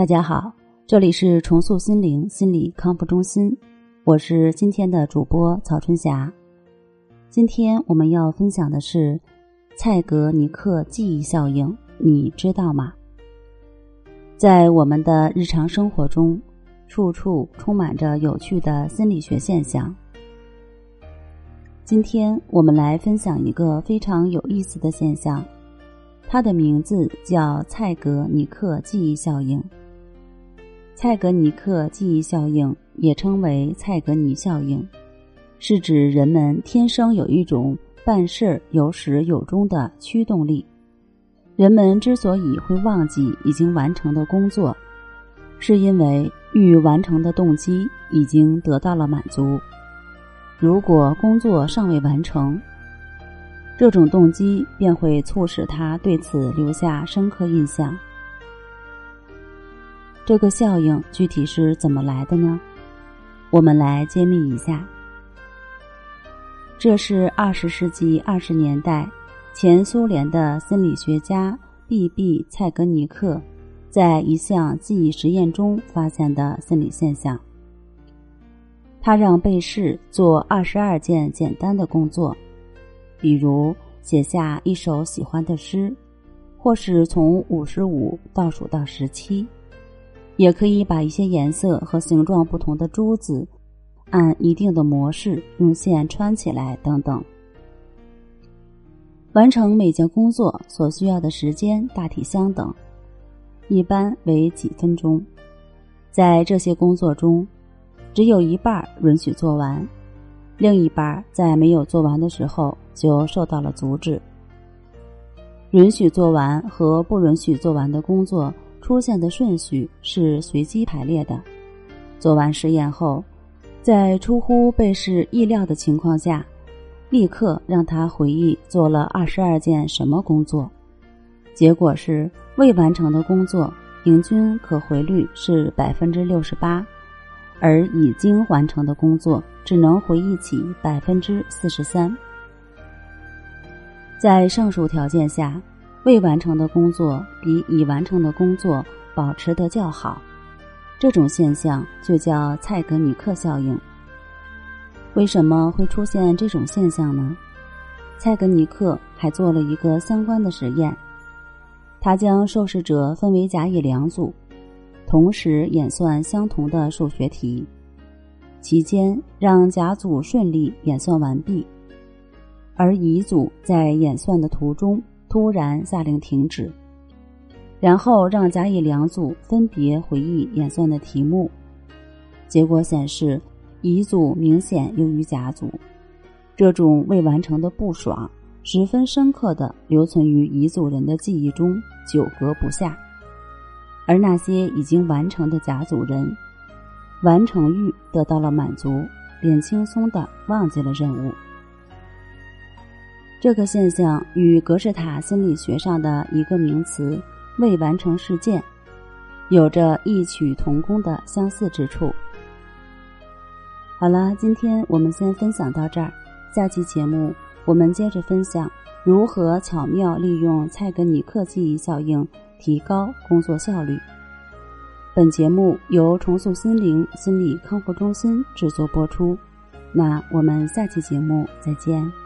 大家好，这里是重塑心灵心理康复中心，我是今天的主播曹春霞。今天我们要分享的是蔡格尼克记忆效应，你知道吗？在我们的日常生活中，处处充满着有趣的心理学现象。今天我们来分享一个非常有意思的现象，它的名字叫蔡格尼克记忆效应。蔡格尼克记忆效应也称为蔡格尼效应，是指人们天生有一种办事有始有终的驱动力。人们之所以会忘记已经完成的工作，是因为欲完成的动机已经得到了满足。如果工作尚未完成，这种动机便会促使他对此留下深刻印象。这个效应具体是怎么来的呢？我们来揭秘一下。这是二十世纪二十年代前苏联的心理学家 B.B. 蔡格尼克在一项记忆实验中发现的心理现象。他让被试做二十二件简单的工作，比如写下一首喜欢的诗，或是从五十五倒数到十七。也可以把一些颜色和形状不同的珠子，按一定的模式用线穿起来等等。完成每件工作所需要的时间大体相等，一般为几分钟。在这些工作中，只有一半允许做完，另一半在没有做完的时候就受到了阻止。允许做完和不允许做完的工作。出现的顺序是随机排列的。做完实验后，在出乎被试意料的情况下，立刻让他回忆做了二十二件什么工作。结果是未完成的工作平均可回率是百分之六十八，而已经完成的工作只能回忆起百分之四十三。在上述条件下。未完成的工作比已完成的工作保持得较好，这种现象就叫蔡格尼克效应。为什么会出现这种现象呢？蔡格尼克还做了一个相关的实验，他将受试者分为甲乙两组，同时演算相同的数学题，期间让甲组顺利演算完毕，而乙组在演算的途中。突然下令停止，然后让甲乙两组分别回忆演算的题目。结果显示，乙组明显优于甲组。这种未完成的不爽十分深刻的留存于乙组人的记忆中，久隔不下。而那些已经完成的甲组人，完成欲得到了满足，便轻松的忘记了任务。这个现象与格式塔心理学上的一个名词“未完成事件”有着异曲同工的相似之处。好了，今天我们先分享到这儿，下期节目我们接着分享如何巧妙利用蔡格尼克记忆效应提高工作效率。本节目由重塑心灵心理康复中心制作播出。那我们下期节目再见。